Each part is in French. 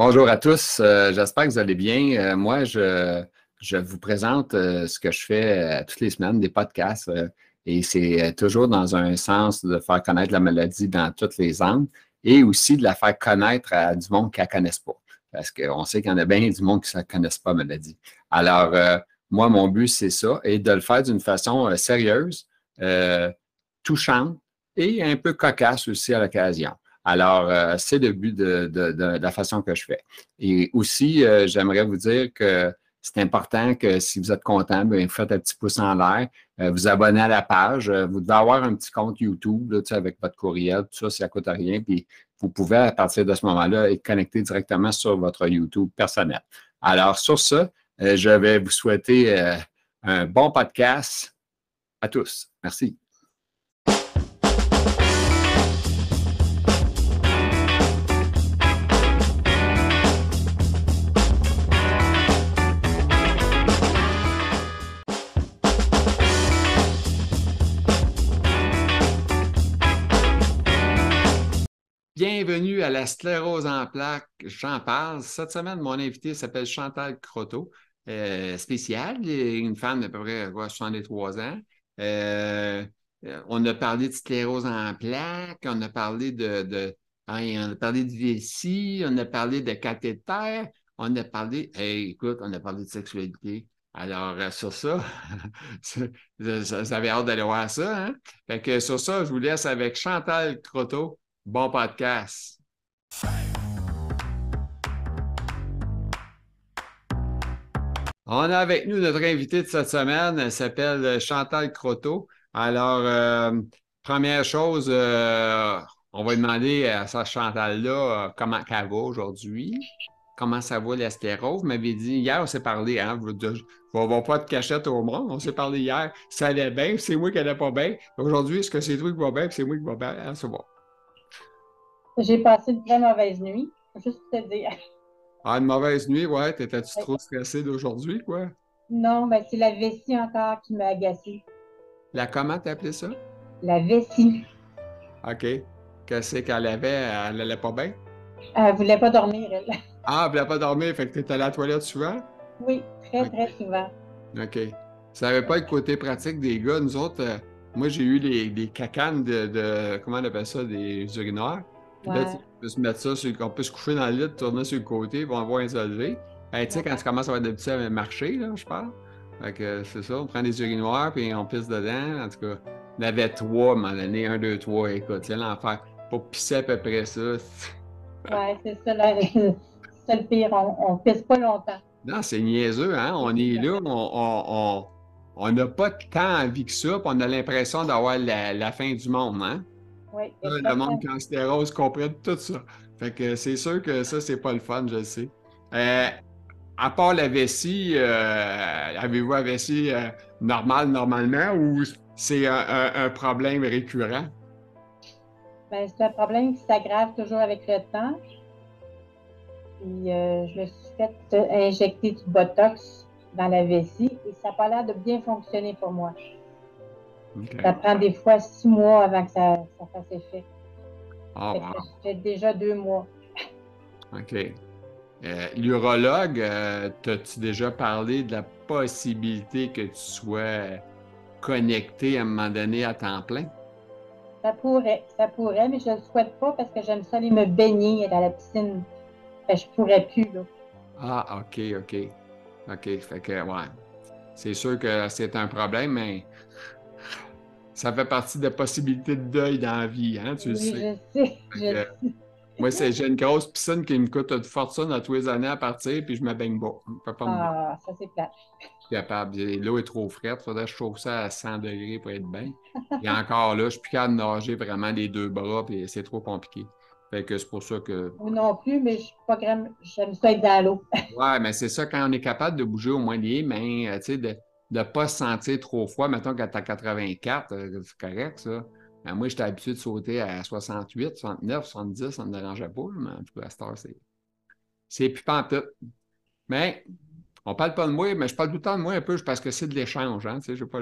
Bonjour à tous, euh, j'espère que vous allez bien. Euh, moi, je, vous présente euh, ce que je fais toutes les semaines, des podcasts, et c'est toujours dans un sens de faire connaître la maladie dans toutes les angles et aussi de la faire connaître à du monde qui ne la connaisse pas. Parce qu'on sait qu'il y en a bien du monde qui ne connaissent pas, maladie. Alors, moi, mon but, c'est ça, et de le faire d'une façon sérieuse, touchante et un peu cocasse aussi à l'occasion. Alors, euh, c'est le but de, la façon que je fais. Et aussi, euh, j'aimerais vous dire que c'est important que si vous êtes content, bien, vous faites un petit pouce en l'air, euh, vous abonnez à la page. vous devez avoir un petit compte YouTube avec votre courriel, tout ça, ça ne coûte rien. Puis vous pouvez, à partir de ce moment-là, être connecté directement sur votre YouTube personnel. Alors, sur ça, je vais vous souhaiter un bon podcast à tous. Merci. À la sclérose en plaques. J'en parle. Cette semaine, mon invité s'appelle Chantal Croteau, euh, spéciale, une femme d'à peu près 63 ans. Euh, on a parlé de sclérose en plaques, on a parlé de, on a parlé de vessie, on a parlé de cathéter, on a parlé, écoute, on a parlé de sexualité. Alors, euh, sur ça, avez hâte d'aller voir ça. Hein? Fait que sur ça, je vous laisse avec Chantal Croteau. Bon podcast. On a avec nous notre invité de cette semaine, elle s'appelle Chantal Croteau. Alors, euh, première chose, euh, on va demander à sa Chantal-là euh, comment elle va aujourd'hui, comment ça va la sclérose. Vous m'avez dit, hier, on s'est parlé, hein, on va pas de cachette au monde, on s'est parlé hier, ça allait bien, c'est moi qui allait pas bien. Aujourd'hui, est-ce que c'est toi qui va bien, c'est moi qui va bien, hein, c'est bon. J'ai passé une très mauvaise nuit, juste pour te dire. Ah, une mauvaise nuit, ouais. T'étais-tu trop stressée d'aujourd'hui, quoi? Non, mais c'est la vessie encore qui m'a agacée. La comment t'as appelé ça? La vessie. OK. Qu'est-ce qu'elle avait? Elle n'allait pas bien? Elle voulait pas dormir, elle. Ah, elle voulait pas dormir, fait que t'étais à la toilette souvent? Oui, très, très souvent. OK. Ça n'avait pas le côté pratique des gars. Nous autres, euh, moi, j'ai eu les, des cacanes de, de, Comment on appelle ça? Des urinoirs. Là, tu peux se mettre ça, sur, on peut se coucher dans le lit, tourner sur le côté, pour avoir un lever. tu sais, quand tu commences à avoir d'habitude à marcher, là, je parle. Fait que c'est ça, on prend des urinoirs, puis on pisse dedans. En tout cas, on avait trois à un moment donné, un, deux, trois, écoute, c'est l'enfer. Pour pisser à peu près ça. ouais, c'est ça, c'est le pire, on, on pisse pas longtemps. Non, c'est niaiseux, hein? On est là, on n'a pas tant envie que ça, puis on a l'impression d'avoir la, la, fin du monde, hein? Oui, le monde cancérose comprend tout ça. Fait que c'est sûr que ça, c'est pas le fun, je le sais. Euh, à part la vessie, euh, avez-vous la vessie euh, normale normalement ou c'est un, problème récurrent? Ben, c'est un problème qui s'aggrave toujours avec le temps. Puis je me suis fait injecter du Botox dans la vessie et ça n'a pas l'air de bien fonctionner pour moi. Ça prend des fois six mois avant que ça, fasse effet. Ah, Ça fait déjà deux mois. OK. Euh, l'urologue, euh, t'as-tu déjà parlé de la possibilité que tu sois connecté à un moment donné à temps plein? Ça pourrait, ça pourrait, mais je ne le souhaite pas parce que j'aime ça aller me baigner dans la piscine. Je je pourrais plus, là. Ah, OK, OK. OK, fait que, ouais. C'est sûr que c'est un problème, mais ça fait partie des possibilités de deuil dans la vie, hein, tu le sais. Je sais, je. Moi, j'ai une grosse piscine qui me coûte de fortune à tous les années à partir, puis je me baigne pas. ah, ça c'est plat. capable. L'eau est trop frette, il faudrait que je chauffe ça à 100 degrés pour être bien. Et encore là, je suis plus capable de nager vraiment les deux bras, puis c'est trop compliqué. Fait que c'est pour ça que. Moi non plus, mais je suis pas j'aime ça être dans l'eau. ouais, mais c'est ça, quand on est capable de bouger au moins les mains, euh, tu sais, de de ne pas se sentir trop froid. Mettons qu'à ta 84, c'est correct, ça. Ben, moi, j'étais habitué de sauter à 68, 69, 70, ça ne me dérangeait pas, mais en tout cas, à cette heure, c'est. C'est plus tout. Mais on ne parle pas de moi, mais je parle tout le temps de moi un peu parce que c'est de l'échange, hein, tu sais, pas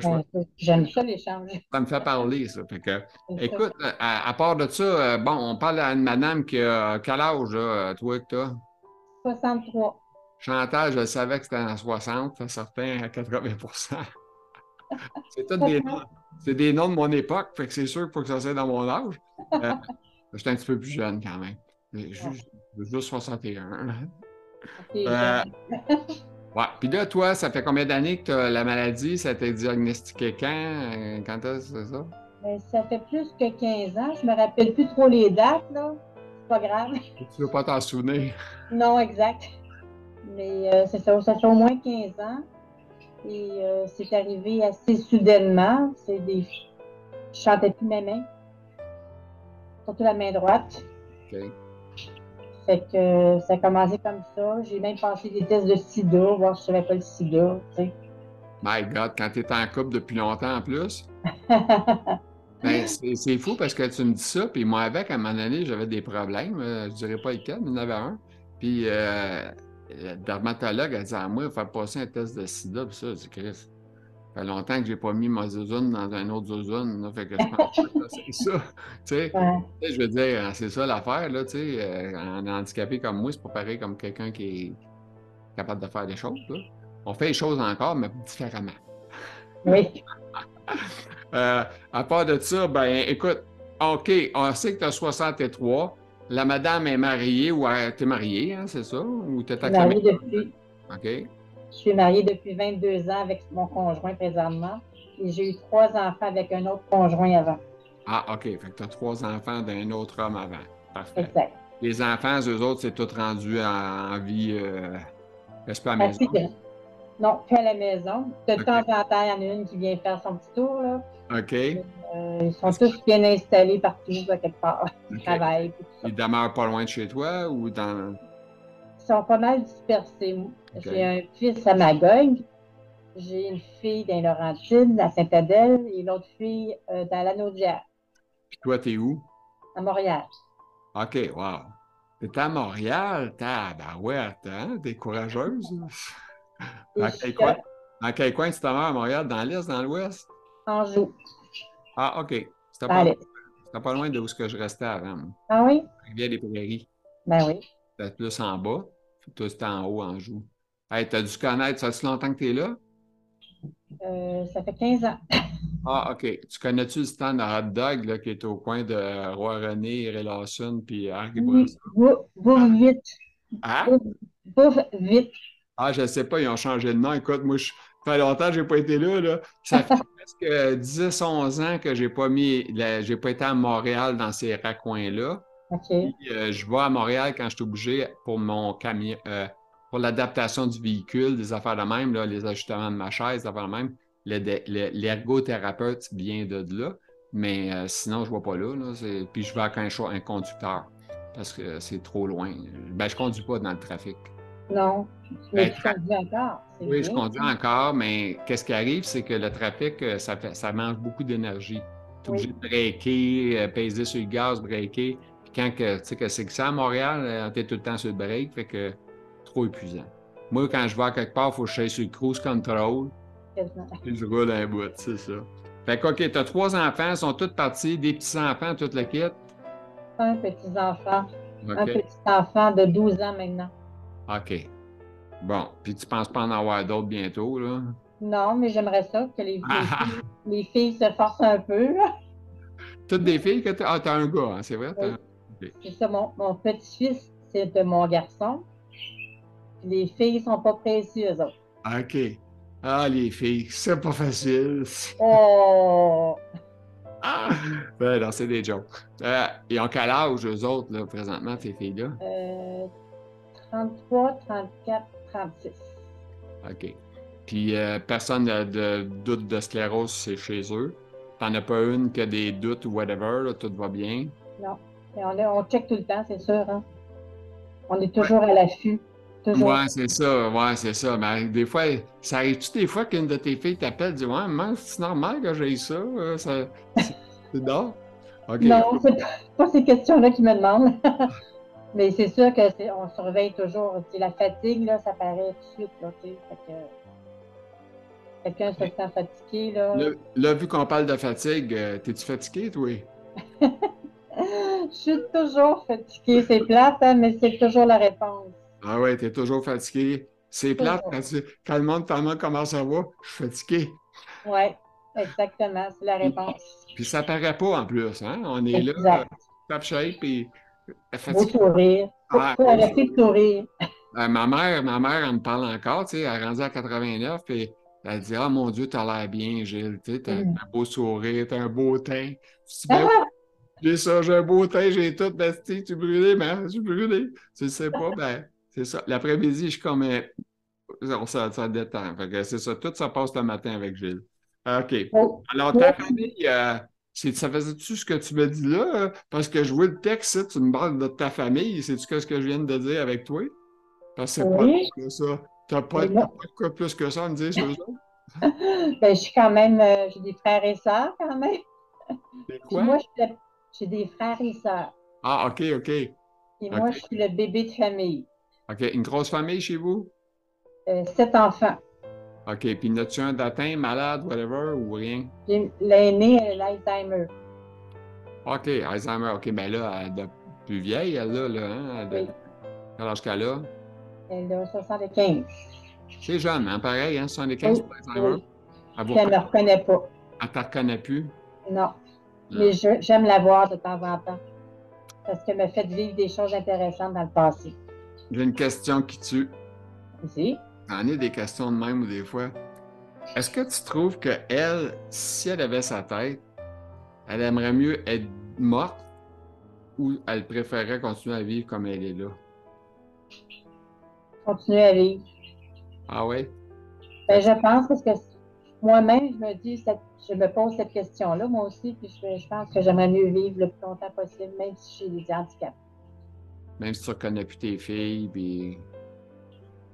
J'aime ça, l'échange. Ça me fait parler, ça. Fait que, écoute, à, part de ça, euh, bon, on parle à une madame qui a quel âge, toi, que tu as? 63. Chantal, je savais que c'était en 60, ça sortait à 80 C'est tous des noms. C'est des noms de mon époque, fait que c'est sûr qu'il faut que ça soit dans mon âge. Euh, J'étais un petit peu plus jeune quand même. Juste, juste 61. Euh, ouais. Puis là, toi, ça fait combien d'années que tu as la maladie? Ça t'a diagnostiqué quand? Euh, quand est-ce c'est ça? Ben, ça fait plus que 15 ans. Je me rappelle plus trop les dates, là. C'est pas grave. Tu veux pas t'en souvenir? Non, exact. Mais euh, c'est ça, ça fait au moins 15 ans. Et euh, c'est arrivé assez soudainement. C'est des... Je chantais plus mes mains. Surtout la main droite. Fait que euh, ça a commencé comme ça. J'ai même passé des tests de sida, voir si je savais pas le sida, tu sais. My God, quand tu es en couple depuis longtemps en plus. ben, c'est fou parce que tu me dis ça, puis moi avec, à un moment donné, j'avais des problèmes. je dirais pas lesquels, mais il y en avait un. Puis euh, le dermatologue a dit à moi, il faut faire passer un test de sida, puis ça, c'est Chris. Ça fait longtemps que j'ai pas mis ma zozone dans un autre zozone, là, fait que je pense que c'est ça. Tu sais, Ouais. je veux dire, c'est ça l'affaire, là, tu sais. euh, un handicapé comme moi, c'est pas pareil comme quelqu'un qui est capable de faire des choses, là. On fait les choses encore, mais différemment. Oui. Euh, à part de ça, ben écoute, OK, on sait que tu as 63. La madame est mariée ou t'es mariée, hein, c'est ça? Ou t'es mariée depuis, OK. je suis mariée depuis 22 ans avec mon conjoint présentement. Et j'ai eu trois enfants avec un autre conjoint avant. Ah, OK. Fait que tu as trois enfants d'un autre homme avant. Parfait. Exact. Les enfants, eux autres, c'est tout rendu en, en vie. Euh, reste pas à la Ma maison? non, plus à la maison. De Ok. temps en temps, il y en a une qui vient faire son petit tour. Là. OK. Euh, ils sont tous bien installés partout, à quelque part. Ils travaillent. Ils demeurent pas loin de chez toi ou dans. Ils sont pas mal dispersés. J'ai un fils à Magog. J'ai une fille dans les Laurentides, à Saint-Adèle, et l'autre fille euh, dans l'Anaudière, Puis toi, t'es où? à Montréal. OK, wow. T'es à Montréal, tabarouette, hein? T'es courageuse. Dans quel coin? Dans quel coin tu à Montréal? Dans l'est, dans l'ouest? En joue. Ah, OK. C'était pas, c'était pas loin de où que je restais avant. Ah oui? Rivière-des-Prairies. Ben oui. C'était plus en bas. Puis toi, c'était en haut, en joue. Hey, t'as dû connaître, ça fait longtemps que t'es là? Euh, ça fait 15 ans. Ah, OK. Tu connais-tu le stand de hot dog là, qui est au coin de Roi-René, Ray Lawson, puis Harry Oui, Bourassa? bou- bouffe vite. Hein? Vite. Ah, je sais pas, ils ont changé de nom. Écoute, moi, je... ça fait longtemps que j'ai pas été là, là. Ça fait presque 10, 11 ans que j'ai pas mis, la- j'ai pas été à Montréal dans ces raccoins-là. Euh, je vais à Montréal quand je suis obligé pour mon camion, euh, pour l'adaptation du véhicule, des affaires de même, là, les ajustements de ma chaise, des affaires de même. Le- le- L'ergothérapeute vient de là, mais euh, sinon, je ne vais pas là. là, puis je vais avec un, un conducteur parce que c'est trop loin. Ben, je ne conduis pas dans le trafic. Non. Mais Ben, tu conduis encore. Oui, je conduis encore, mais qu'est-ce qui arrive, c'est que le trafic, euh, ça, fait, ça mange beaucoup d'énergie. Tu es obligé de breaker, euh, peser sur le gaz, breaker. Puis quand que, tu sais que c'est que ça à Montréal, tu es tout le temps sur le break, fait que trop épuisant. Moi, quand je vais à quelque part, il faut que je sur le cruise control, puis je roule un bout, c'est ça. Fait que, OK, tu as trois enfants, ils sont tous partis, des petits-enfants, tout le kit. Un petit-enfant. Un petit-enfant de 12 ans maintenant. OK. Bon, puis tu penses pas en avoir d'autres bientôt, là? Non, mais j'aimerais ça que les, les filles, les filles se forcent un peu. là. Toutes des filles que tu Ah, t'as un gars, hein, c'est vrai? t'as- C'est ça, mon, mon petit-fils, c'est de mon garçon. Puis Les filles sont pas précieuses, eux autres. OK. Ah, les filles, c'est pas facile. Oh! Ah! Ben non, c'est des jokes. Euh, ils ont quel âge, eux autres, là, présentement, ces filles-là? Euh, 33, 34, 36. OK. Puis euh, personne n'a de doute de sclérose, c'est chez eux. T'en as pas une qui a des doutes ou whatever, là, tout va bien. Mais on, check tout le temps, c'est sûr. Hein? On est toujours à l'affût. Toujours. Ouais, c'est ça, ouais, c'est ça. Mais des fois, ça arrive-tu des fois qu'une de tes filles t'appelle et dit Ouais, maman, c'est normal que j'ai ça? euh, ça c'est c'est non? Non, c'est pas, pas ces questions-là qu'ils me demandent. Mais c'est sûr que c'est- on surveille toujours. La fatigue, là, ça paraît tout de suite. Là. Fait que Quelqu'un se sent fatigué. Là. Là, vu qu'on parle de fatigue, euh, t'es-tu fatigué, toi? Je suis toujours fatiguée. C'est plate, hein, mais c'est toujours la réponse. Ah ouais, t'es toujours fatigué. C'est plate quand, tu- quand le monde t'en demande comment ça va. Je suis fatigué. Oui, exactement, c'est la réponse. Puis ça paraît pas en plus, hein? On est là, top shape et Beau sourire. Faut, Ah, arrêter de sourire. Euh, ma mère, ma mère, elle me parle encore, tu sais, elle est rendue à 89, puis elle dit Ah mon Dieu, t'as l'air bien, Gilles, tu sais, t'as Mm. un beau sourire, t'as un beau teint. Ben oui, j'ai ça, j'ai un beau teint, j'ai tout, ben, tu es brûlé, mais je suis brûlé. Tu le sais pas, ben, c'est ça. L'après-midi, je suis comme, euh, on ça, ça détend. C'est ça, tout ça passe le matin avec Gilles. OK. Oh, Alors, ta famille, euh, ça faisait-tu ce que tu me dis là? euh, Parce que je vois le texte, tu me parles de ta famille. C'est-tu ce que je viens de dire avec toi? Parce que c'est pas plus que ça. T'as pas, pas de quoi plus que ça à me dire sur ben, je suis quand même, euh, j'ai des frères et sœurs quand même. Puis quoi? moi, j'ai des frères et sœurs. Ah, OK, OK. Et moi, je suis le bébé de famille. OK. Une grosse famille chez vous? Euh, sept enfants. OK. Puis, n'as-tu un d'atteint, malade, whatever, ou rien? J'ai- L'aîné, elle a l'Alzheimer. OK. Alzheimer. OK. Ben là, elle est plus vieille, elle, là, là, hein? Elle, Oui. Quel âge qu'elle a? Elle a 75. C'est jeune, hein? Pareil, hein? 75 Oui, pour Alzheimer? oui. Elle ne me reconnaît? pas. elle te reconnaît plus? Non. Mais j'aime la voir de temps en temps. Parce qu'elle m'a fait vivre des choses intéressantes dans le passé. J'ai une question qui tue. Aussi. J'en ai des questions de même ou des fois. Est-ce que tu trouves que elle, si elle avait sa tête, elle aimerait mieux être morte ou elle préférerait continuer à vivre comme elle est là? Continuer à vivre. Ah ouais? Ben, je pense parce que moi-même, je me dis, cette- je me pose cette question-là, moi aussi, puis je, je pense que j'aimerais mieux vivre le plus longtemps possible, même si j'ai des handicaps. Même si tu reconnais plus tes filles, puis.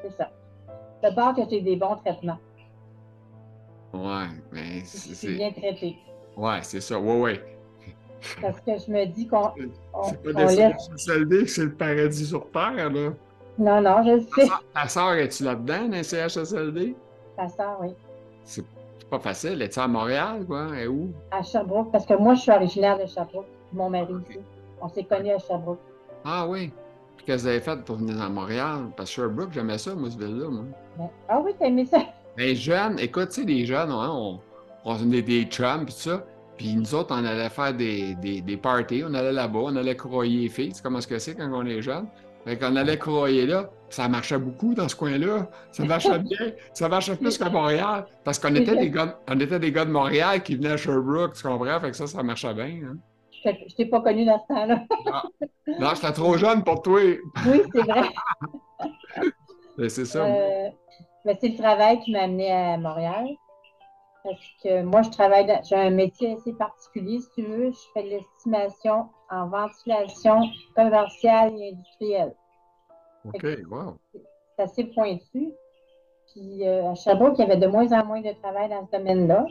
C'est ça. D'abord que j'ai des bons traitements. Ouais, mais Je c'est. suis c'est- bien traitée. Ouais, c'est ça. Ouais, ouais. Parce que je me dis qu'on on, C'est pas des laisse. CHSLD que c'est le paradis sur Terre, là. Non, non, je le sais. Ta soeur, es-tu là-dedans, dans les CHSLD? Ta soeur, oui. C'est pas facile. Es-tu à Montréal, quoi? Et où? À Sherbrooke, parce que moi, je suis originaire de Sherbrooke, mon mari aussi. On s'est connus à Sherbrooke. Ah oui. Puis qu'est-ce que vous avez fait pour venir à Montréal? Parce que Sherbrooke, j'aimais ça, moi, ce ville-là, moi. Ah oui, aimé ça? Les jeunes, écoute, tu sais, les jeunes, hein, on, on est des chums, puis tout ça. Puis nous autres, on allait faire des, des, des parties, on allait là-bas, on allait croyer les filles. Tu sais comment ce que c'est quand on est jeune? Fait qu'on allait croyer là, ça marchait beaucoup dans ce coin-là. Ça marchait bien. Ça marchait plus qu'à Montréal. Parce qu'on était des gars, on était des gars de Montréal qui venaient à Sherbrooke, tu comprends? Fait que ça, ça marchait bien. Hein? Je t'ai pas connu dans ce temps-là. Non, j'étais trop jeune pour toi. Oui, c'est vrai. Mais c'est ça. Euh, mais c'est le travail qui m'a amené à Montréal. Parce que moi, je travaille, dans- j'ai un métier assez particulier, si tu veux. Je fais de l'estimation en ventilation commerciale et industrielle. OK, wow. C'est assez pointu. Puis euh, à Sherbrooke, il y avait de moins en moins de travail dans ce domaine-là.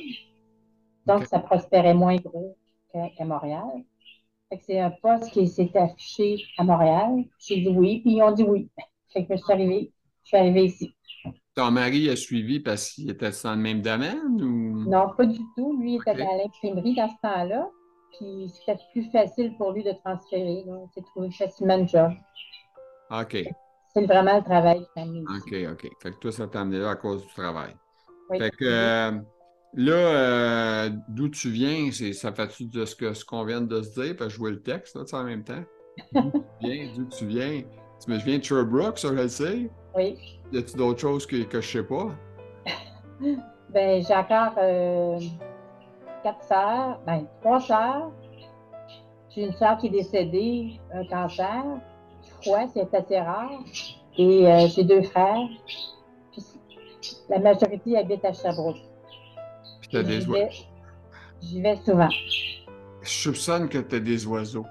Donc, ça prospérait moins gros qu'à qu'à Montréal. C'est un poste qui s'est affiché à Montréal. J'ai dit oui, puis ils ont dit oui. Fait que je suis arrivée, je suis arrivée ici. Ton mari a suivi parce qu'il était dans le même domaine ou? Non, pas du tout. Lui, il était dans l'imprimerie dans ce temps-là. Puis c'était plus facile pour lui de transférer. Il s'est trouvé facilement un job. OK, C'est vraiment le travail qui m'a. OK, OK. Fait que toi, ça t'a amené là à cause du travail. Oui. Fait que euh, là, euh, d'où tu viens, c'est, ça fait-tu de ce, que, ce qu'on vient de se dire? Parce que je vois le texte, là, en même temps. D'où tu viens, d'où tu viens? Tu me viens de Sherbrooke, ça, je le sais. Oui. Y a-tu d'autres choses que, que je sais pas? Ben, j'ai encore euh, quatre sœurs, ben, trois sœurs. J'ai une sœur qui est décédée, un cancer. Crois, c'est assez rare. Et euh, j'ai deux frères. Puis, la majorité habite à Sherbrooke. Des J'y oiseaux. vais, j'y vais souvent. Je soupçonne que t'as des oiseaux.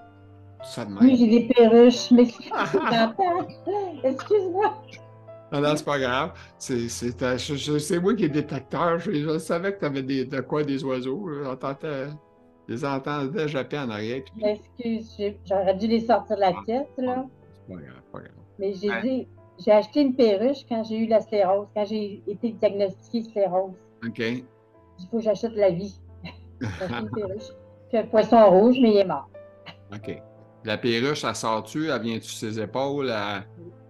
Ça de même. Oui, j'ai des perruches, mais. Excuse-moi. Non, non, c'est pas grave. C'est, c'est, je- je- c'est moi qui est détecteur. Je, je savais que tu avais des, de quoi des oiseaux. J'entendais, je les entendais japper en arrière. Puis, Excuse, j'aurais dû les sortir de la tête, là. c'est pas grave, pas grave. Mais j'ai dit, j'ai acheté une perruche quand j'ai eu la sclérose, quand j'ai été diagnostiquée sclérose. OK. Il faut que j'achète la vie. Puis un poisson rouge, mais il est mort. OK. La perruche, elle sort-tu? Elle vient-tu sur ses épaules? Elle-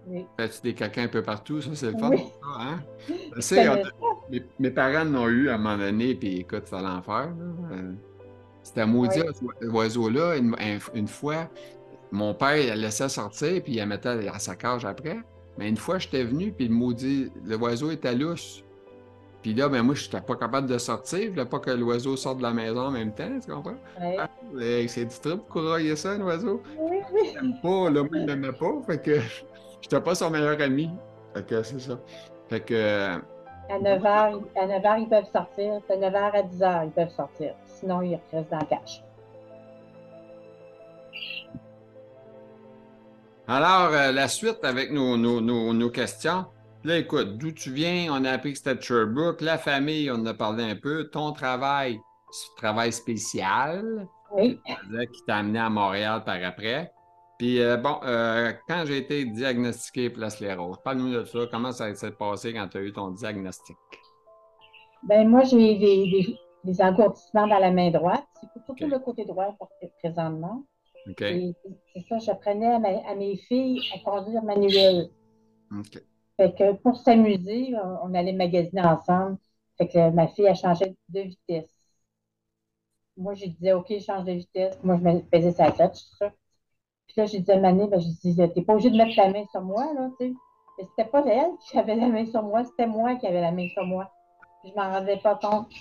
Oui. Fais-tu des caca un peu partout? Ça, c'est le fun. Oui. ça, hein? Tu Je sais, connais on- mes, mes parents l'ont eu à un moment donné, puis écoute, c'est l'enfer. Euh, C'était maudit Oui. oiseau-là. Une, un- une fois, mon père, il la laissait sortir, puis il la mettait à sa cage après. Mais une fois, j'étais venu, puis le maudit, l'oiseau était lousse. Puis là, ben moi, je n'étais pas capable de sortir. Je voulais pas que l'oiseau sorte de la maison en même temps, tu comprends? Ouais. Euh, C'est du pour courailler ça, un oiseau. Oui, oui. Pas, là, moi, il m'aimait pas. Fait que j'étais pas son meilleur ami. Fait que c'est ça. Fait que. euh, À 9 h, à 9 h, ils peuvent sortir. De 9 h à 10 h, ils peuvent sortir. Sinon, ils restent dans la cage. Alors, euh, la suite avec nos, nos, nos, nos questions. Là, écoute, d'où tu viens? On a appris que c'était Sherbrooke. La famille, on en a parlé un peu. Ton travail, un travail spécial Oui. qui t'a amené à Montréal par après. Puis, euh, bon, euh, quand j'ai été diagnostiqué pour la sclérose, parle-nous de ça. Comment ça s'est passé quand tu as eu ton diagnostic? Ben moi, j'ai des, des, des engourdissements dans la main droite. C'est surtout le côté droit présentement. C'est ça, j'apprenais à, à mes filles à conduire manuel. Fait que pour s'amuser, on, allait magasiner ensemble. Fait que ma fille a changé de vitesse. Moi, je disais, OK, change de vitesse. Moi, je me faisais sa tête, tout ça. Puis là, j'ai dit à Mané, ben, je disais, t'es pas obligé de mettre ta main sur moi, là, tu. Mais c'était pas elle qui avait la main sur moi, c'était moi qui avais la main sur moi. Je m'en rendais pas compte.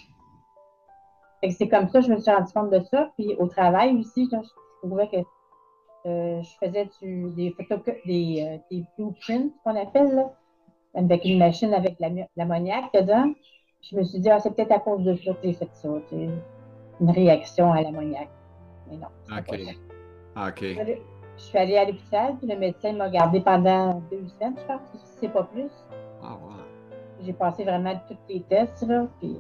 Fait que c'est comme ça que je me suis rendu compte de ça. Puis au travail aussi, je trouvais que euh, je faisais des photos, des, euh, des blueprints, qu'on appelle, là, avec une machine avec la- l'ammoniaque dedans. Je me suis dit, ah, c'est peut-être à cause de ça que j'ai fait ça, tu sais, une réaction à l'ammoniaque. Mais non. OK. pas ça. OK. Je suis allée- je à l'hôpital, puis le médecin m'a gardé pendant deux semaines, je pense, si c'est pas plus. Ah, ouais. J'ai passé vraiment tous les tests, là, puis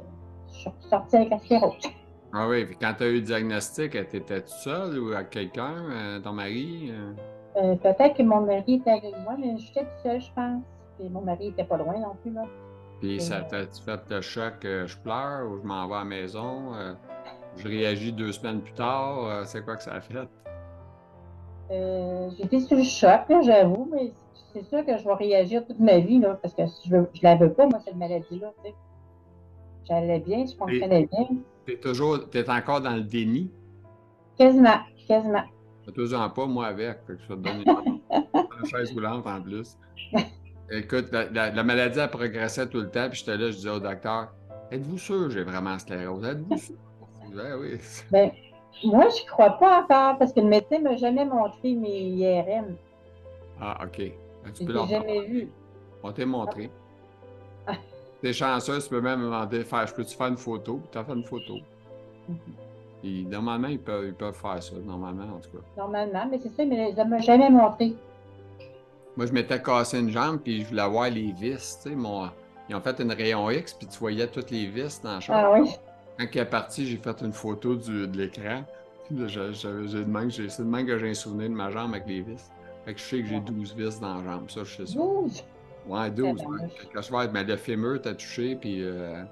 je suis sortie avec la sclérose. Ah oui, puis quand tu as eu le diagnostic, t'étais tout seul ou avec quelqu'un, euh, ton mari? euh? Euh, Peut-être que mon mari était avec moi, mais j'étais toute seule, je pense. Puis mon mari était pas loin non plus, là. Puis Et, ça euh, t'a-tu fait le choc, euh, je pleure ou je m'en vais à la maison? euh, je réagis deux semaines plus tard, c'est quoi que ça a fait? Euh, J'étais sous le choc, j'avoue, mais c'est sûr que je vais réagir toute ma vie, là, parce que je ne la veux pas, moi, cette maladie-là. J'allais bien, je fonctionnais bien. T'es toujours, t'es encore dans le déni? Quasiment, quasiment. Je toujours pas, moi, avec. Fait que je te donner une chaise roulante en plus. Écoute, la, la- la maladie, elle progressait tout le temps, puis j'étais là, je disais au docteur, êtes-vous sûr que j'ai vraiment sclérose? Êtes-vous sûr? Ben oui. Ben, moi, je crois pas encore, parce que le médecin ne m'a jamais montré mes IRM. Ah, OK. Je tu peux ne jamais vu. On t'a montré. Ah. T'es chanceux, tu peux même me demander, faire, je peux-tu faire une photo? Puis t'as fait une photo. Mhm. Normalement, ils peuvent, ils peuvent faire ça, normalement, en tout cas. Normalement, mais c'est ça, mais ne m'a jamais montré. Moi, je m'étais cassé une jambe, puis je voulais voir les vis, tu sais, mon... Ils ont fait une rayon X, puis tu voyais toutes les vis dans la chambre. Ah oui. Quand il est parti, j'ai fait une photo du- de l'écran. C'est de même que j'ai un souvenir de ma jambe avec les vis. Fait que je sais que j'ai 12 vis dans la jambe, ça, je sais ça. 12. Ouais, 12. Ouais. Tabarnouche. Quelque chose, mais le fémur t'a touché, puis. euh,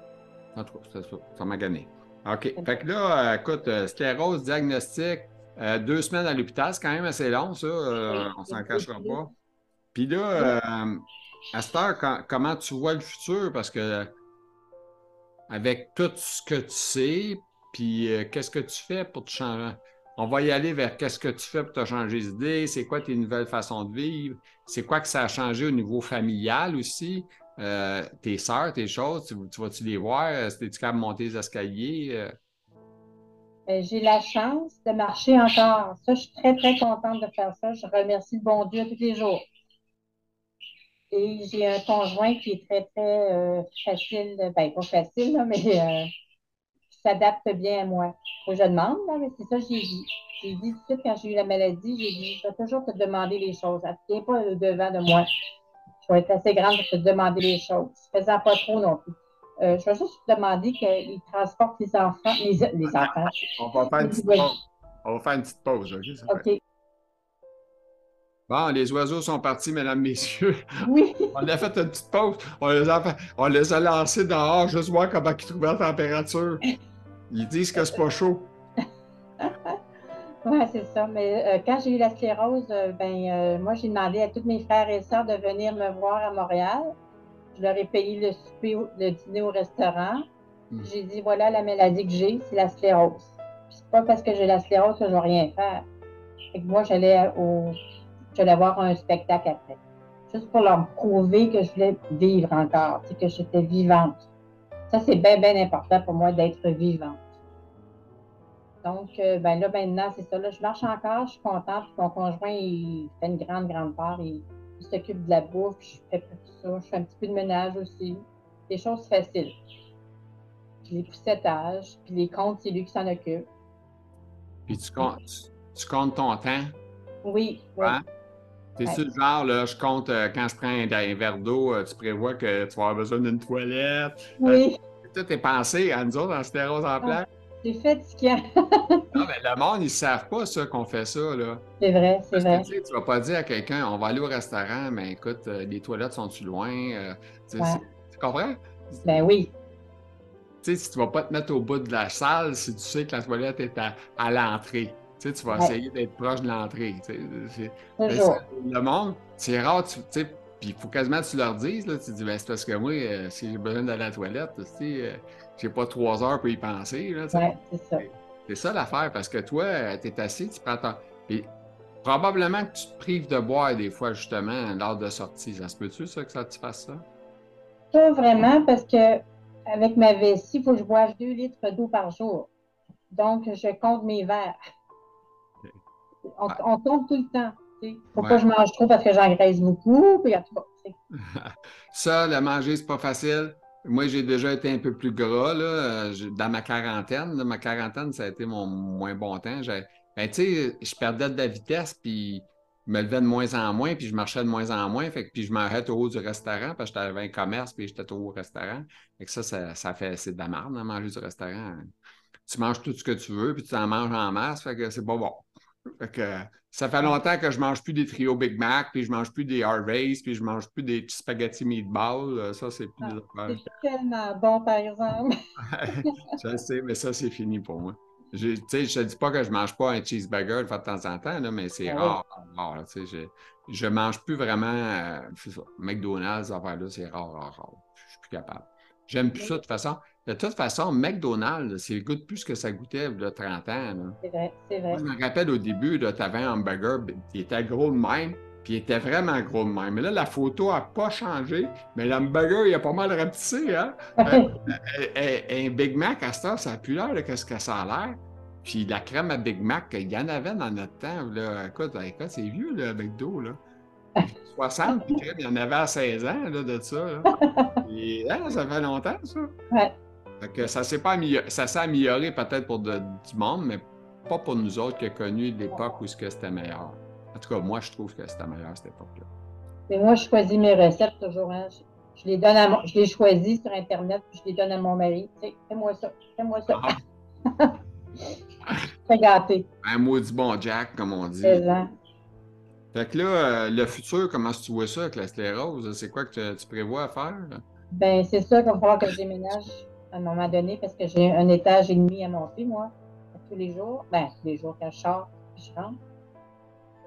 En tout cas, ça. Ça m'a gagné. OK. Fait que là, euh, écoute, euh, sclérose, diagnostic, euh, deux semaines à l'hôpital, c'est quand même assez long, ça. on s'en cachera pas. Puis là, euh, comment tu vois le futur? Parce que avec tout ce que tu sais, puis euh, qu'est-ce que tu fais pour te changer? On va y aller vers qu'est-ce que tu fais pour te changer d'idée, c'est quoi tes nouvelles façons de vivre, c'est quoi que ça a changé au niveau familial aussi, Euh, tes sœurs, tes choses, tu, tu vas-tu les voir, es-tu capable de monter les escaliers? euh? J'ai la chance de marcher encore. Ça, je suis très, très contente de faire ça. Je remercie le bon Dieu tous les jours. Et j'ai un conjoint qui est très, très euh, facile, ben pas facile, là, mais euh, qui s'adapte bien à moi. Faut que je demande, là, mais c'est ça que j'ai dit. J'ai dit tout de suite quand j'ai eu la maladie, j'ai dit, je vais toujours te demander les choses. Elle ne tient pas devant de moi. Je vais être assez grande pour te demander les choses. Faisant pas trop non plus. Euh, je vais juste te demander qu'ils transportent les enfants, les, les enfants. On va faire une petite pause. On va faire une petite pause, OK? ça fait- OK. Bon, les oiseaux sont partis, mesdames, messieurs. Oui. On a fait une petite pause. On les a, fait- on les a lancés dehors, juste voir comment ils trouvaient la température. Ils disent que c'est pas chaud. Oui, c'est ça. Mais euh, quand j'ai eu la sclérose, euh, ben, euh, moi, j'ai demandé à tous mes frères et sœurs de venir me voir à Montréal. Je leur ai payé le souper, le dîner au restaurant. Hmm. J'ai dit, voilà la maladie que j'ai, c'est la sclérose. Puis c'est pas parce que j'ai la sclérose que je vais rien faire. Fait que moi, j'allais au, j'allais voir un spectacle après. Juste pour leur prouver que je voulais vivre encore, que j'étais vivante. Ça, c'est bien, bien important pour moi d'être vivante. Donc, euh, ben là, maintenant, c'est ça. Là, je marche encore, je suis contente. Mon conjoint, il fait une grande, grande part. Il, il s'occupe de la bouffe, je fais tout ça. Je fais un petit peu de ménage aussi. Des choses faciles. Puis les poussettages, puis les comptes, c'est lui qui s'en occupe. Puis tu comptes, tu, tu comptes ton temps? Oui, oui. Hein? T'es Ouais. le genre, là, je compte euh, quand je prends un, un verre d'eau, euh, tu prévois que tu vas avoir besoin d'une toilette. Oui, Tout est pensé à nous autres en sclérose en plaques. c'est fatigant. Non, mais le monde, ils ne savent pas ça qu'on fait ça, là. C'est vrai, c'est vrai. que tu tu vas pas dire à quelqu'un, on va aller au restaurant, mais écoute, euh, les toilettes sont-tu loin? Euh, tu Ouais. comprends? Ben oui, Tu sais, si tu vas pas te mettre au bout de la salle, si tu sais que la toilette est à, à l'entrée, tu sais, tu vas Ouais. essayer d'être proche de l'entrée. tu sais, ça, Le monde, c'est rare, tu sais, puis il faut quasiment que tu leur dises, là, tu dis, ben, c'est parce que moi, euh, si j'ai besoin d'aller à la toilette, tu sais, euh, j'ai pas trois heures pour y penser, là. Ouais, c'est ça. C'est ça l'affaire, parce que toi, tu es assis, tu prends ton. Puis probablement que tu te prives de boire des fois, justement, lors de sortie. Ça se peut-tu, ça, que ça te fasse ça? Pas vraiment parce que avec ma vessie, il faut que je boive deux litres d'eau par jour. Donc, je compte mes verres. On, compte tout le temps. Ouais. que je mange trop parce que j'engraisse beaucoup. Puis, en tout cas, c'est- Ça, le manger, c'est pas facile. Moi, j'ai déjà été un peu plus gras, là, euh, dans ma quarantaine. là. ma quarantaine, ça a été mon moins bon temps. Ben, je perdais de la vitesse, puis je me levais de moins en moins, puis je marchais de moins en moins. Fait que, puis je m'arrête au haut du restaurant, parce que j'avais un commerce, puis j'étais au haut au restaurant. Fait que ça, ça, ça fait, c'est de la merde, hein, manger du restaurant. Tu manges tout ce que tu veux, puis tu en manges en masse, fait que c'est pas bon. Fait que ça fait longtemps que je mange plus des trios Big Mac, puis je mange plus des Harvey's, puis je mange plus des spaghetti meatballs. Euh, Ça, c'est plus Ah, des c'est tellement bon, par exemple. je sais, mais ça, c'est fini pour moi. Je, je te dis pas que je mange pas un cheeseburger de temps en temps, là, mais c'est oui. rare. là, je, je mange plus vraiment euh, McDonald's, ces affaires-là, c'est rare, rare, rare. Je suis plus capable. J'aime plus ça de toute façon. De toute façon, McDonald's, c'est goûte plus que ça goûtait il y a 30 ans. C'est vrai, c'est vrai. Moi, je me rappelle au début, tu avais un hamburger, ben, il était gros de même, puis il était vraiment gros de même. Mais là, la photo n'a pas changé, mais l'hamburger, il a pas mal rapetissé. Hein? Un, un Big Mac, à ce temps, ça n'a plus l'air de ce que ça a l'air. Puis la crème à Big Mac, il y en avait dans notre temps. Là. Écoute, écoute, c'est vieux, le McDo. Là. 60, puis crème, il y en avait à 16 ans là, de ça. Là. Et, hein, ça fait longtemps, ça. Ouais. Fait que ça s'est pas amélioré, ça s'est amélioré peut-être pour de- du monde, mais pas pour nous autres qui avons connu l'époque où c'était meilleur. En tout cas, moi, je trouve que c'était meilleur à cette époque-là. Moi, je choisis mes recettes toujours. Hein. Je, je les donne à mon, je les choisis sur Internet, puis je les donne à mon mari. Tu sais, fais-moi ça, fais-moi ça. Ah, gâter. un maudit bon Jack, comme on dit. Présent. Fait que là, euh, le futur, comment tu vois ça avec la sclérose? C'est quoi que tu, tu prévois à faire? Ben, c'est sûr qu'il va falloir que je déménage à un moment donné parce que j'ai un étage et demi à monter, moi, tous les jours. Ben, tous les jours quand je sors, puis je rentre.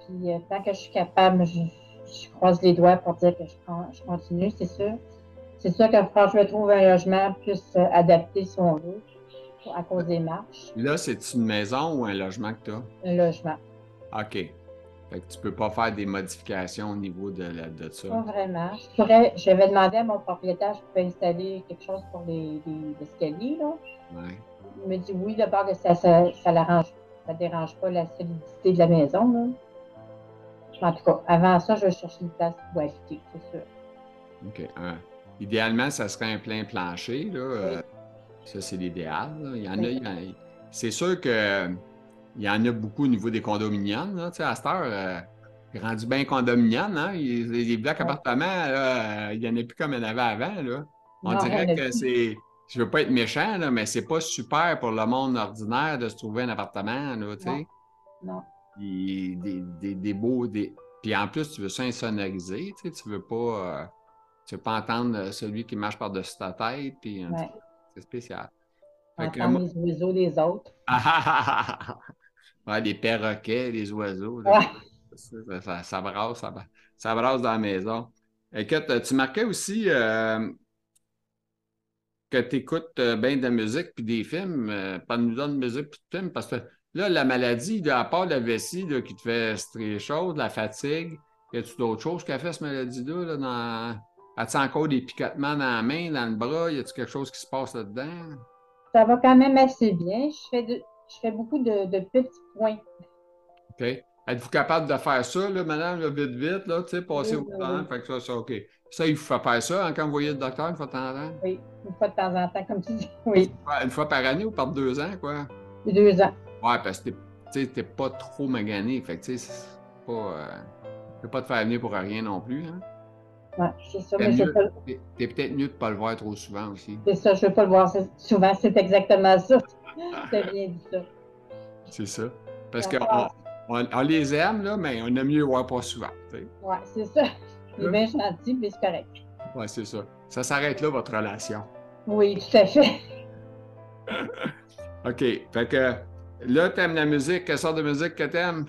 Puis, euh, tant que je suis capable, je, je croise les doigts pour dire que je, prends, je continue, c'est sûr. C'est sûr que que je me trouve un logement plus euh, adapté, si on veut, à cause des marches. Là, c'est une maison ou un logement que tu as? Un logement. OK. Fait que tu peux pas faire des modifications au niveau de, la- de ça. Pas vraiment. Je pourrais, je vais demander à mon propriétaire si je peux installer quelque chose pour les, les escaliers, là. Ouais. Il me dit oui, d'abord que ça, ça, ça l'arrange, ça dérange pas la solidité de la maison, là. En tout cas, avant ça, je vais chercher une place pour habiter, c'est sûr. OK. Hein. Idéalement, ça serait un plein plancher. Là. Ça, c'est l'idéal. Il y en a, Oui. C'est sûr que il y en a beaucoup au niveau des condominiums. Là. Tu sais, à cette heure, euh, rendu bien condominium. Hein? Les, les blocs Ouais. appartements, là, euh, il n'y en a plus comme il y en avait avant. Là. On Non, dirait que c'est. Je veux pas être méchant, là, mais c'est pas super pour le monde ordinaire de se trouver un appartement. Là, tu sais. Non. Puis des, des, des beaux. Des... Puis en plus, tu veux ça insonorisé, tu veux pas. euh, tu veux pas entendre celui qui marche par-dessus ta tête. Puis, Ouais. c'est spécial. Entendre moi- les oiseaux des autres. Ouais, les perroquets, les oiseaux. Ça, ça, brasse, ça, brasse dans la maison. Écoute, tu marquais aussi euh, que tu écoutes euh, bien de la musique puis des films. Euh, pas de de musique puis de films, parce que là, la maladie, à part la vessie qui te fait très chaud, la fatigue, y a-tu d'autres choses qui a fait cette maladie-là? Là, dans... As-tu encore des picotements dans la main, dans le bras? Y a-tu quelque chose qui se passe là-dedans? Ça va quand même assez bien. Je fais, je fais beaucoup de, petits points. OK. Êtes-vous capable de faire ça, là, madame, vite, vite, là, tu sais, passer au temps? Fait que ça, c'est OK. Ça, il faut faire ça hein, quand vous voyez le docteur une fois de temps en temps? Oui, une fois de temps en temps, comme tu dis. Oui. Une fois par année ou par deux ans, quoi? Deux ans. Ouais, parce que tu n'es pas trop magané. Fait que, tu sais, c'est pas. Euh, peux pas te faire venir pour rien non plus. Hein? Oui, c'est ça. Mais c'est pas... T'es peut-être mieux de ne pas le voir trop souvent aussi. C'est ça, je ne veux pas le voir souvent. C'est exactement ça. C'est bien dit ça. C'est ça. Parce qu'on on, les aime, là, mais on aime mieux voir pas souvent. Oui, c'est ça. Il est bien gentil, mais c'est correct. Oui, c'est ça. Ça s'arrête là, votre relation. Oui, tout à fait. OK. Fait que là, tu aimes la musique. Quelle sorte de musique que tu aimes?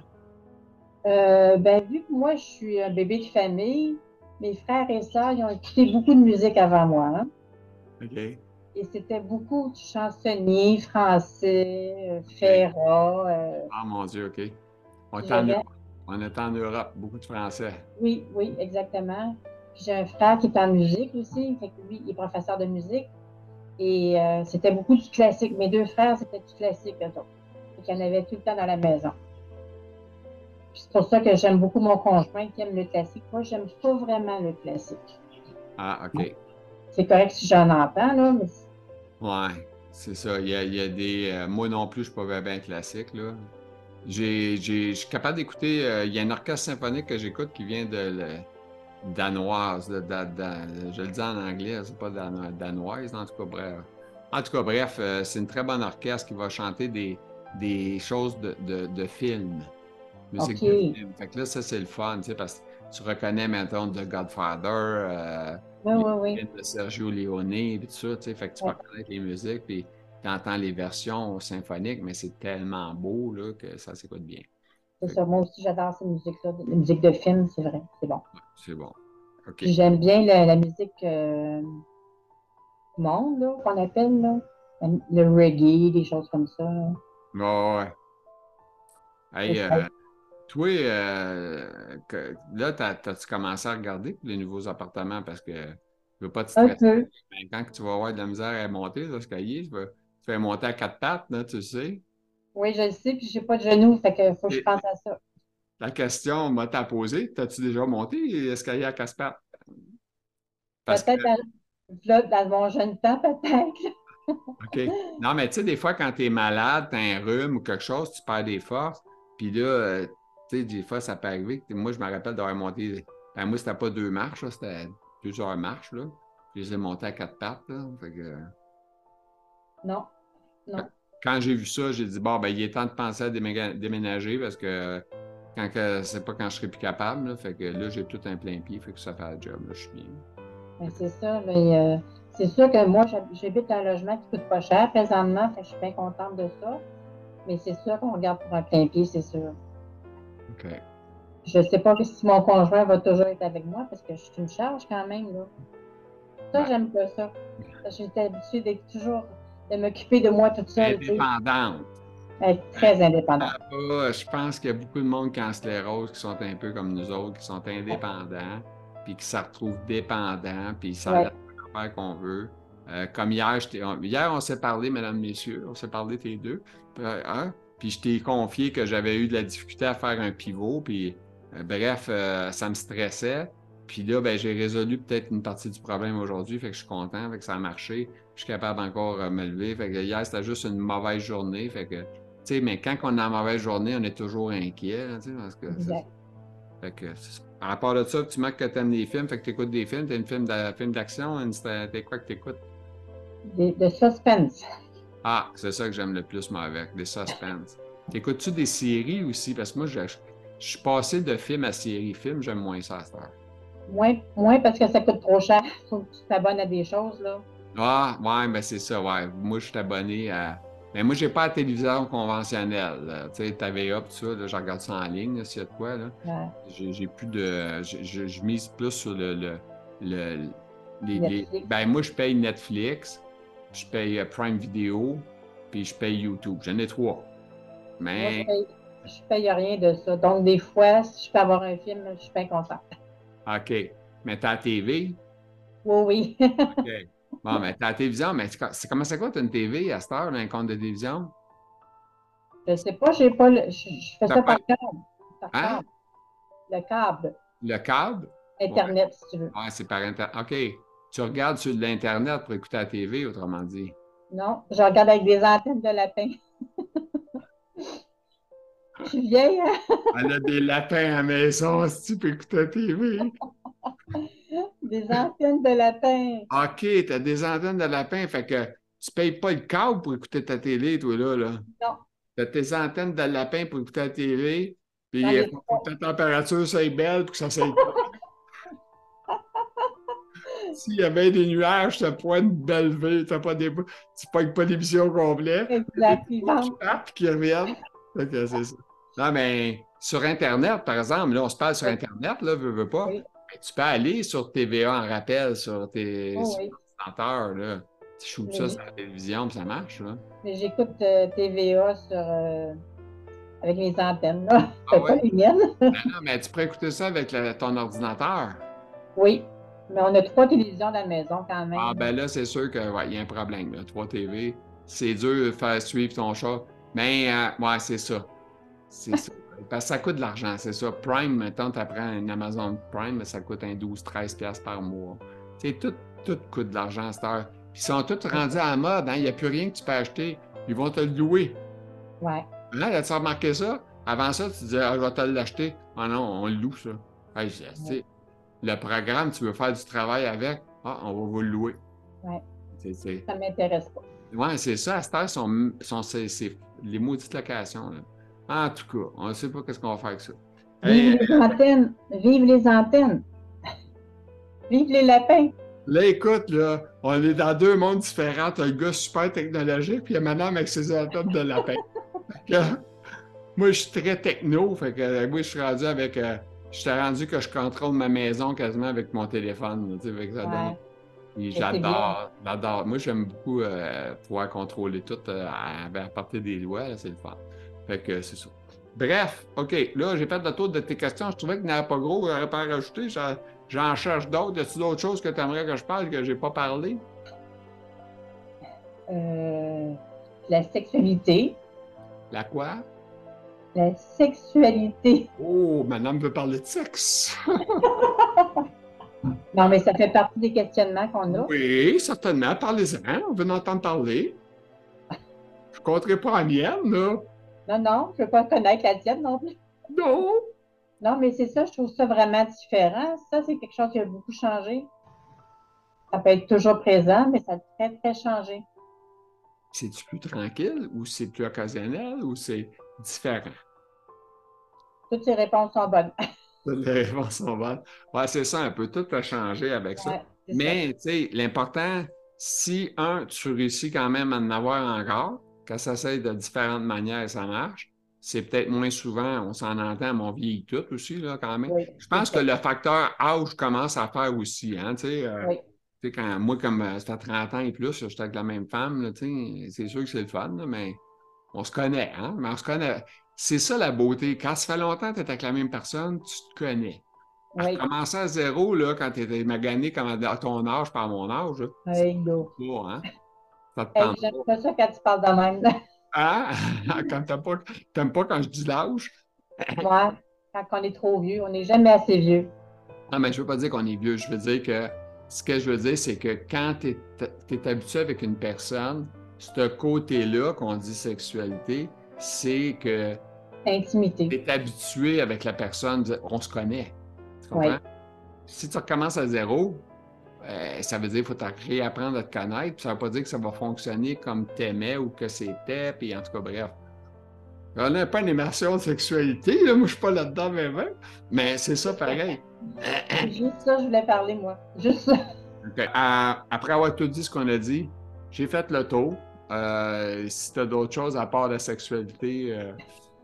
Euh, ben, vu que moi, je suis un bébé de famille, mes frères et sœurs, ils ont écouté beaucoup de musique avant moi. Hein. OK. Et c'était beaucoup de chansonniers français, euh, Ferrat. Euh, ah, mon Dieu, OK. On est, en Europe. on est en Europe, beaucoup de français. Oui, oui, exactement. J'ai un frère qui est en musique aussi, fait que lui, il est professeur de musique. Et c'était beaucoup du classique. Mes deux frères, c'était du classique, eux autres. il y en avait tout le temps dans la maison. C'est pour ça que j'aime beaucoup mon conjoint qui aime le classique. Moi, j'aime pas vraiment le classique. Ah, OK. C'est correct si j'en entends, là, mais. Ouais, c'est ça. Il y a, des. Euh, moi non plus, je ne suis pas bien classique, là. Je suis capable d'écouter. Euh, il y a un orchestre symphonique que j'écoute qui vient de. danoise. je le dis en anglais, c'est pas danoise, en tout cas, bref. En tout cas, bref, euh, c'est une très bonne orchestre qui va chanter des, des choses de, films musique de film. Fait que là, ça, c'est le fun, tu sais, parce que tu reconnais, maintenant The Godfather, oui, oui, oui. de Sergio Leone, et tout ça, tu sais, fait que tu vas reconnaître les musiques, puis tu entends les versions symphoniques, mais c'est tellement beau, là, que ça s'écoute bien. C'est ça, moi aussi, j'adore ces musiques-là, les musiques de film, c'est vrai, c'est bon. c'est bon. J'aime bien la, musique euh, monde, là, qu'on appelle, là. Le reggae, des choses comme ça. ouais. Hey, euh, toi, euh, là, as-tu commencé à regarder les nouveaux appartements? Parce que je veux pas te stresser. Mais quand tu vas avoir de la misère à monter, l'escalier, tu vas, tu vas monter à quatre pattes, là, tu sais. Oui, je le sais, puis j'ai pas de genoux, fait que faut que je pense à ça. La question m'a t'a posée, as-tu déjà monté l'escalier à quatre pattes? Peut-être dans, dans mon jeune temps, peut-être. OK. Non, mais tu sais, des fois, quand tu es malade, tu as un rhume ou quelque chose, tu perds des forces. Puis là, des fois, ça peut arriver. Moi, je me rappelle d'avoir monté. Ben, moi, c'était pas deux marches, c'était plusieurs marches. Là. Je les ai montées à quatre pattes. Là. Non. Non. Quand j'ai vu ça, j'ai dit bon, ben, il est temps de penser à déménager parce que quand que c'est pas quand je serai plus capable. Là, fait que là, j'ai tout un plein pied, fait que ça fait le job. Là, je suis bien. Ben, c'est ça, mais euh, c'est sûr que moi, j'habite un logement qui coûte pas cher présentement, fait que je suis bien contente de ça. Mais c'est sûr qu'on regarde pour un plein pied, c'est sûr. Je ne sais pas si mon conjoint va toujours être avec moi parce que je suis une charge quand même. Là. Ça, j'aime pas ça. J'étais habituée d'être toujours, de m'occuper de moi toute seule. Indépendante. Être très indépendante. je pense qu'il y a beaucoup de monde qui ont sclérose qui sont un peu comme nous autres, qui sont indépendants, puis qui se retrouvent dépendants, puis ça ouais. faire qu'on veut. Euh, comme hier, hier, on s'est parlé, mesdames, messieurs, on s'est parlé les deux. Hein? Puis je t'ai confié que j'avais eu de la difficulté à faire un pivot. Puis euh, bref, euh, ça me stressait. Puis là, ben, j'ai résolu peut-être une partie du problème aujourd'hui. Fait que je suis content. Fait que ça a marché. Je suis capable encore de me lever. Fait que hier, c'était juste une mauvaise journée. Fait que, tu sais, mais quand on a une mauvaise journée, on est toujours inquiet. parce que, fait que, à part de ça, tu marques que tu aimes les films. Fait que tu écoutes des films. Tu un film d'action. T'es quoi que tu écoutes? De suspense. Ah, c'est ça que j'aime le plus, moi, avec, des suspens. T'écoutes-tu des séries aussi? Parce que moi, je, suis passé de film à série. Film, j'aime moins ça à cette Moins, moins parce que ça coûte trop cher. Faut que tu t'abonnes à des choses, là. Ah, ouais, mais c'est ça, ouais. Moi, je suis abonné à, Mais moi, j'ai pas la télévision conventionnelle. Tu sais, TVA, tout ça, là, je regarde ça en ligne, s'il y a de quoi. Là. Ouais. J'ai, j'ai plus de. Je, mise plus sur le. le, le- les- ben, moi, je paye Netflix, je paye euh, Prime Video, puis je paye YouTube. J'en ai trois. Moi, Mais. je paye, je paye rien de ça. Donc, des fois, si je peux avoir un film, je suis bien contente. OK. Mais t'as la TV? Oui, oui. OK. Bon, mais t'as la télévision, mais c'est co- c'est comment ça coûte une TV à cette heure, un compte de télévision? je sais pas, j'ai pas le, je, je fais T'as ça pas- par câble. Par Hein? câble. Le câble. Le câble? Internet, si tu veux. Ouais, c'est par Internet. OK. Tu regardes sur l'Internet pour écouter la TV, autrement dit. Non, je regarde avec des antennes de lapin. je suis vieille, hein? Elle a des lapins à la maison, si tu peux écouter la TV. Des antennes de lapin. OK, t'as des antennes de lapin, fait que tu payes pas le câble pour écouter ta télé, toi, là. là. Non. T'as tes antennes de lapin pour écouter la télé, puis il faut que ta température soit belle, puis que ça soit S'il y avait des nuages, t'as pas une belle vie, t'as pas des... tu payes pas l'émission complète. Exact. Ils qui vendent- partent, qui reviennent. Que c'est ça. Non, mais sur Internet, par exemple, là, on se parle sur. Internet, là, veux, veux pas. Oui. Mais tu peux aller sur TVA en rappel sur tes Oh, sur oui. ordinateurs, là. Tu shootes ça sur la télévision, puis ça marche, là. Mais j'écoute euh, TVA sur, euh, avec mes antennes. Là. Ah pas les miennes. non, non, mais tu pourrais écouter ça avec le- ton ordinateur. Oui. Mais on a trois télévisions dans la maison quand même. Ah, ben là, c'est sûr qu'il y a un problème, là. 3 TV, c'est dur de faire suivre ton chat. Mais, euh, ouais, c'est ça. C'est ça. Parce que ça coûte de l'argent, c'est ça. Prime, mettons, tu apprends un Amazon Prime, ça coûte un 12-13$ piastres par mois. Tu sais, tout, tout coûte de l'argent à cette heure. Puis ils sont tous rendus à la mode, hein. Il n'y a plus rien que tu peux acheter. Ils vont te le louer. Ouais. Hein, as-tu remarqué ça? Avant ça, tu disais, ah, je vais te l'acheter. Ah non, on le loue, ça. Hey, tu sais, Le programme, tu veux faire du travail avec, ah, on va vous le louer. Ouais. Ça m'intéresse pas. Ouais, c'est ça. À cette heure, sont, sont, c'est, les maudites locations. Là. En tout cas, on ne sait pas qu'est-ce qu'on va faire avec ça. Hey, Vive les antennes. Vive les antennes. Vive les lapins. là, écoute, là, on est dans deux mondes différents. T'as le gars super technologique, puis il y a madame avec ses antennes de lapin. Que, moi, je suis très techno. Fait que euh, moi, je suis rendu avec. euh, je suis rendu que je contrôle ma maison quasiment avec mon téléphone. tu sais, ça Ouais. J'adore, j'adore. Moi, j'aime beaucoup euh, pouvoir contrôler tout euh, à, à partir des lois, c'est le fun. Fait que c'est ça. Bref, OK, là, j'ai fait le tour de tes questions. Je trouvais qu'il n'y en avait pas gros, j'aurais pas à rajouter. J'en- J'en cherche d'autres. Y a-t-il d'autres choses que tu aimerais que je parle que j'ai pas parlé? Euh, la sexualité. La quoi? La sexualité. Oh, madame veut parler de sexe. Non, mais ça fait partie des questionnements qu'on a. Oui, certainement. Parlez-en. On veut en entendre parler. Je ne compterai pas la mienne, là. Non, non, je ne veux pas connaître la tienne non plus. Non. Non, mais c'est ça, je trouve ça vraiment différent. Ça, c'est quelque chose qui a beaucoup changé. Ça peut être toujours présent, mais ça a très, très changé. C'est-tu plus tranquille ou c'est plus occasionnel ou c'est différent? Toutes ces réponses sont bonnes. Toutes les réponses sont bonnes. Ouais, c'est ça un peu. Tout a changé avec ça. Ouais, c'est ça. Mais, tu sais, l'important, si, un, tu réussis quand même à en avoir encore, que ça s'aide de différentes manières et ça marche, c'est peut-être moins souvent, on s'en entend, mais on vieillit tout aussi, là, quand même. Oui, Je pense que le facteur âge commence à faire aussi, hein, tu sais. euh, Oui. quand, moi, comme ça fait 30 ans et plus, j'étais avec la même femme, là, tu sais, c'est sûr que c'est le fun, là, mais on se connaît, hein, mais on se connaît. C'est ça la beauté. Quand ça fait longtemps que tu es avec la même personne, tu te connais. Oui, Commencer à zéro, là, quand tu étais magané comme à ton âge par mon âge, oui, pas, hein? Ça te tente J'aime pas. ça quand tu parles de même. Hein? quand t'aimes pas, t'aimes pas quand je dis l'âge? Moi, quand on est trop vieux, on n'est jamais assez vieux. Non, mais je veux pas dire qu'on est vieux. Je veux dire que ce que je veux dire, c'est que quand tu es, habitué avec une personne, ce côté-là qu'on dit sexualité, c'est que Intimité. tu es habitué avec la personne, on se connaît. Tu comprends? Oui. Si tu recommences à zéro, euh, ça veut dire qu'il faut réapprendre à te connaître. Puis ça veut pas dire que ça va fonctionner comme t'aimais ou que c'était. Puis en tout cas, bref. On n'a pas une immersion de sexualité, là. moi je suis pas là-dedans même, mais c'est ça pareil. Juste ça, je voulais parler, moi. Juste ça. À- après avoir tout dit ce qu'on a dit, j'ai fait le tour. Si tu as d'autres choses à part la sexualité,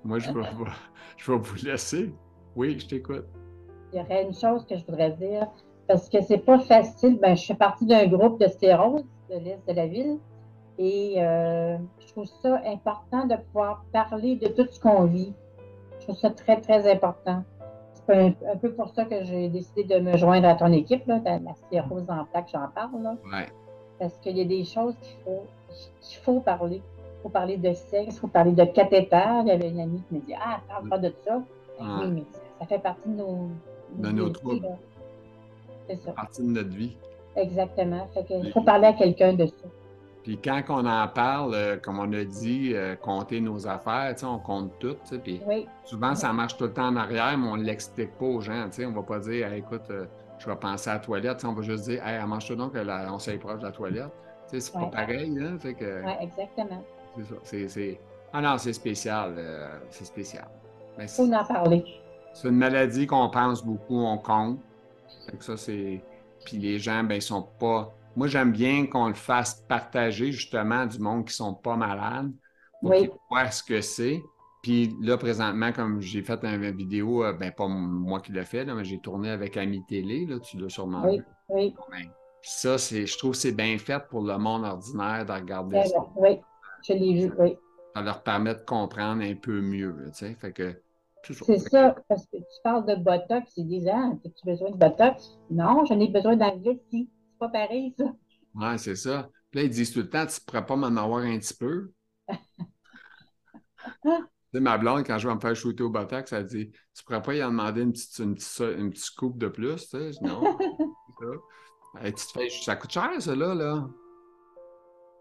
moi, je vais, je vais vous laisser. Oui, je t'écoute. Il y aurait une chose que je voudrais dire, parce que c'est pas facile. Ben, je fais partie d'un groupe de sclérose de l'Est de la ville. Et euh, je trouve ça important de pouvoir parler de tout ce qu'on vit. Je trouve ça très, très important. C'est un, peu pour ça que j'ai décidé de me joindre à ton équipe, là, la sclérose en plaques, j'en parle. Là. Parce qu'il y a des choses qu'il faut, qu'il faut parler. Il faut parler de sexe, il faut parler de cathéter. Il y avait une amie qui me dit Ah, parle pas de ça. Oui, mais ça fait partie de nos, de nos troubles. C'est ça. partie de notre vie. Exactement. il faut parler à quelqu'un de ça. Puis quand on en parle, euh, comme on a dit, euh, compter nos affaires, on compte tout. Puis souvent, ça marche tout le temps en arrière, mais on ne l'explique pas aux gens. On ne va pas dire écoute, euh, je vais penser à la toilette. on va juste dire hey, mange-toi donc, on s'approche de la toilette. C'est pas pareil. Hein? Oui, exactement. C'est ça. Ah non, c'est spécial. c'est spécial. Faut en parler. C'est une maladie qu'on pense beaucoup, on compte. ça, c'est. Puis les gens, ben, ils sont pas. Moi, j'aime bien qu'on le fasse partager justement du monde qui sont pas malades pour qu'ils voient ce que c'est. Puis là, présentement, comme j'ai fait une vidéo, euh, ben pas moi qui l'ai fait, mais j'ai tourné avec Ami Télé, là, tu l'as sûrement vu. Oui. Ben, ça, c'est, je trouve que c'est bien fait pour le monde ordinaire de regarder ça. Oui, je l'ai vu, oui. Ça leur permet de comprendre un peu mieux, tu sais. Fait que c'est ça, parce que tu parles de Botox, ils disent Ah, as-tu besoin de Botox? Non, j'en ai besoin d'un vessie. C'est pas pareil, ça. Oui, c'est ça. Puis là, ils disent tout le temps Tu ne pourrais pas m'en avoir un petit peu? tu sais, ma blonde, quand je vais me faire shooter au Botox, elle dit Tu ne pourrais pas y en demander une petite, une petite, coupe de plus? Tu sais? Non. ça. ça coûte cher, ça, là. là.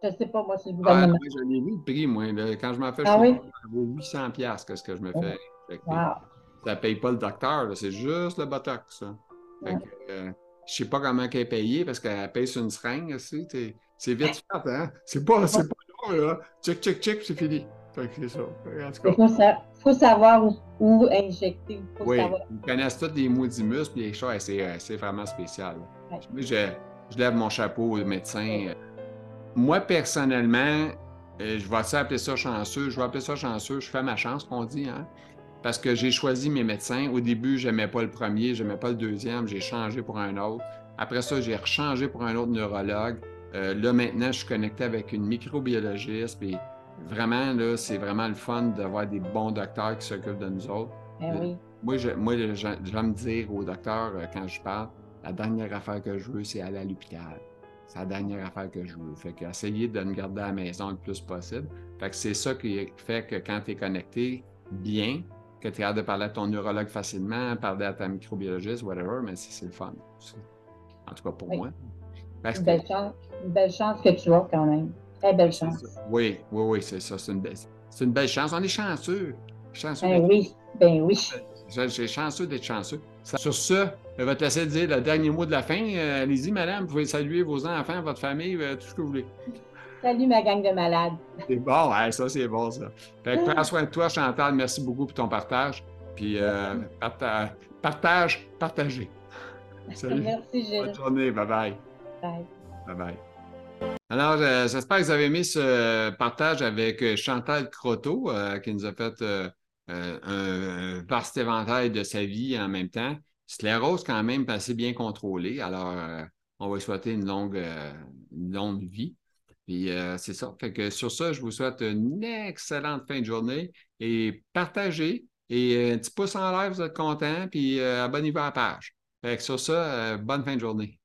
Je ne sais pas, moi, c'est le gouvernement. Ah, moi, je l'ai vu le prix, moi. Quand je m'en fais ah, shooter, ça vaut 800$ que ce que je me fais. Ça ne paye pas le docteur, c'est juste le botox. Fait que, euh, je sais pas comment elle est payée parce qu'elle paye sur une seringue aussi. C'est vite fait, hein? C'est pas, pas long, là. Check, check, check, c'est fini. c'est ça. Il faut, savoir où, injecter. oui, ils connaissent tous les maudits muscles les choses, c'est vraiment spécial. Je, je, lève mon chapeau au médecin. Moi, personnellement, euh, je vais appeler ça chanceux. Je vais appeler ça chanceux. Je fais ma chance, qu'on dit, hein? parce que j'ai choisi mes médecins. Au début, je n'aimais pas le premier, je n'aimais pas le deuxième, j'ai changé pour un autre. Après ça, j'ai rechangé pour un autre neurologue. Euh, là, maintenant, je suis connecté avec une microbiologiste. Puis vraiment, là, c'est vraiment le fun d'avoir des bons docteurs qui s'occupent de nous autres. Ben oui. Moi, je, moi j'aime dire aux docteurs euh, quand je parle, la dernière affaire que je veux, c'est aller à l'hôpital. C'est la dernière affaire que je veux. Fait que essayer de me garder à la maison le plus possible. Fait que c'est ça qui fait que quand tu es connecté bien, que tu es de parler à ton neurologue facilement, parler à ta microbiologiste, whatever, mais c'est le fun. En tout cas pour moi. une, belle chance, une belle chance que tu as quand même. Très belle chance. Oui, oui, oui, c'est ça. C'est une, belle, une belle chance. On est chanceux. chanceux ben oui, ben oui. J'ai chanceux d'être chanceux. Sur ce, je vais te laisser dire le dernier mot de la fin. Euh, allez-y, madame, vous pouvez saluer vos enfants, votre famille, euh, tout ce que vous voulez. Salut ma gang de malades. C'est bon, ça c'est bon ça. Fait que prends soin de toi, Chantal. Merci beaucoup pour ton partage. Puis euh, partage, partagez. Salut. Merci, Gilles. Bonne journée. Bye bye. Bye. Bye bye. Alors, j'espère que vous avez aimé ce partage avec Chantal Croteau, qui nous a fait un, vaste éventail de sa vie en même temps. Sclérose quand même assez bien contrôlée. Alors, on va souhaiter une longue, une longue vie. Puis euh, c'est ça. Fait que sur ça, je vous souhaite une excellente fin de journée et partagez. Et euh, un petit pouce en l'air, vous êtes content, puis euh, abonnez-vous à la page. Fait que sur ça, bonne fin de journée.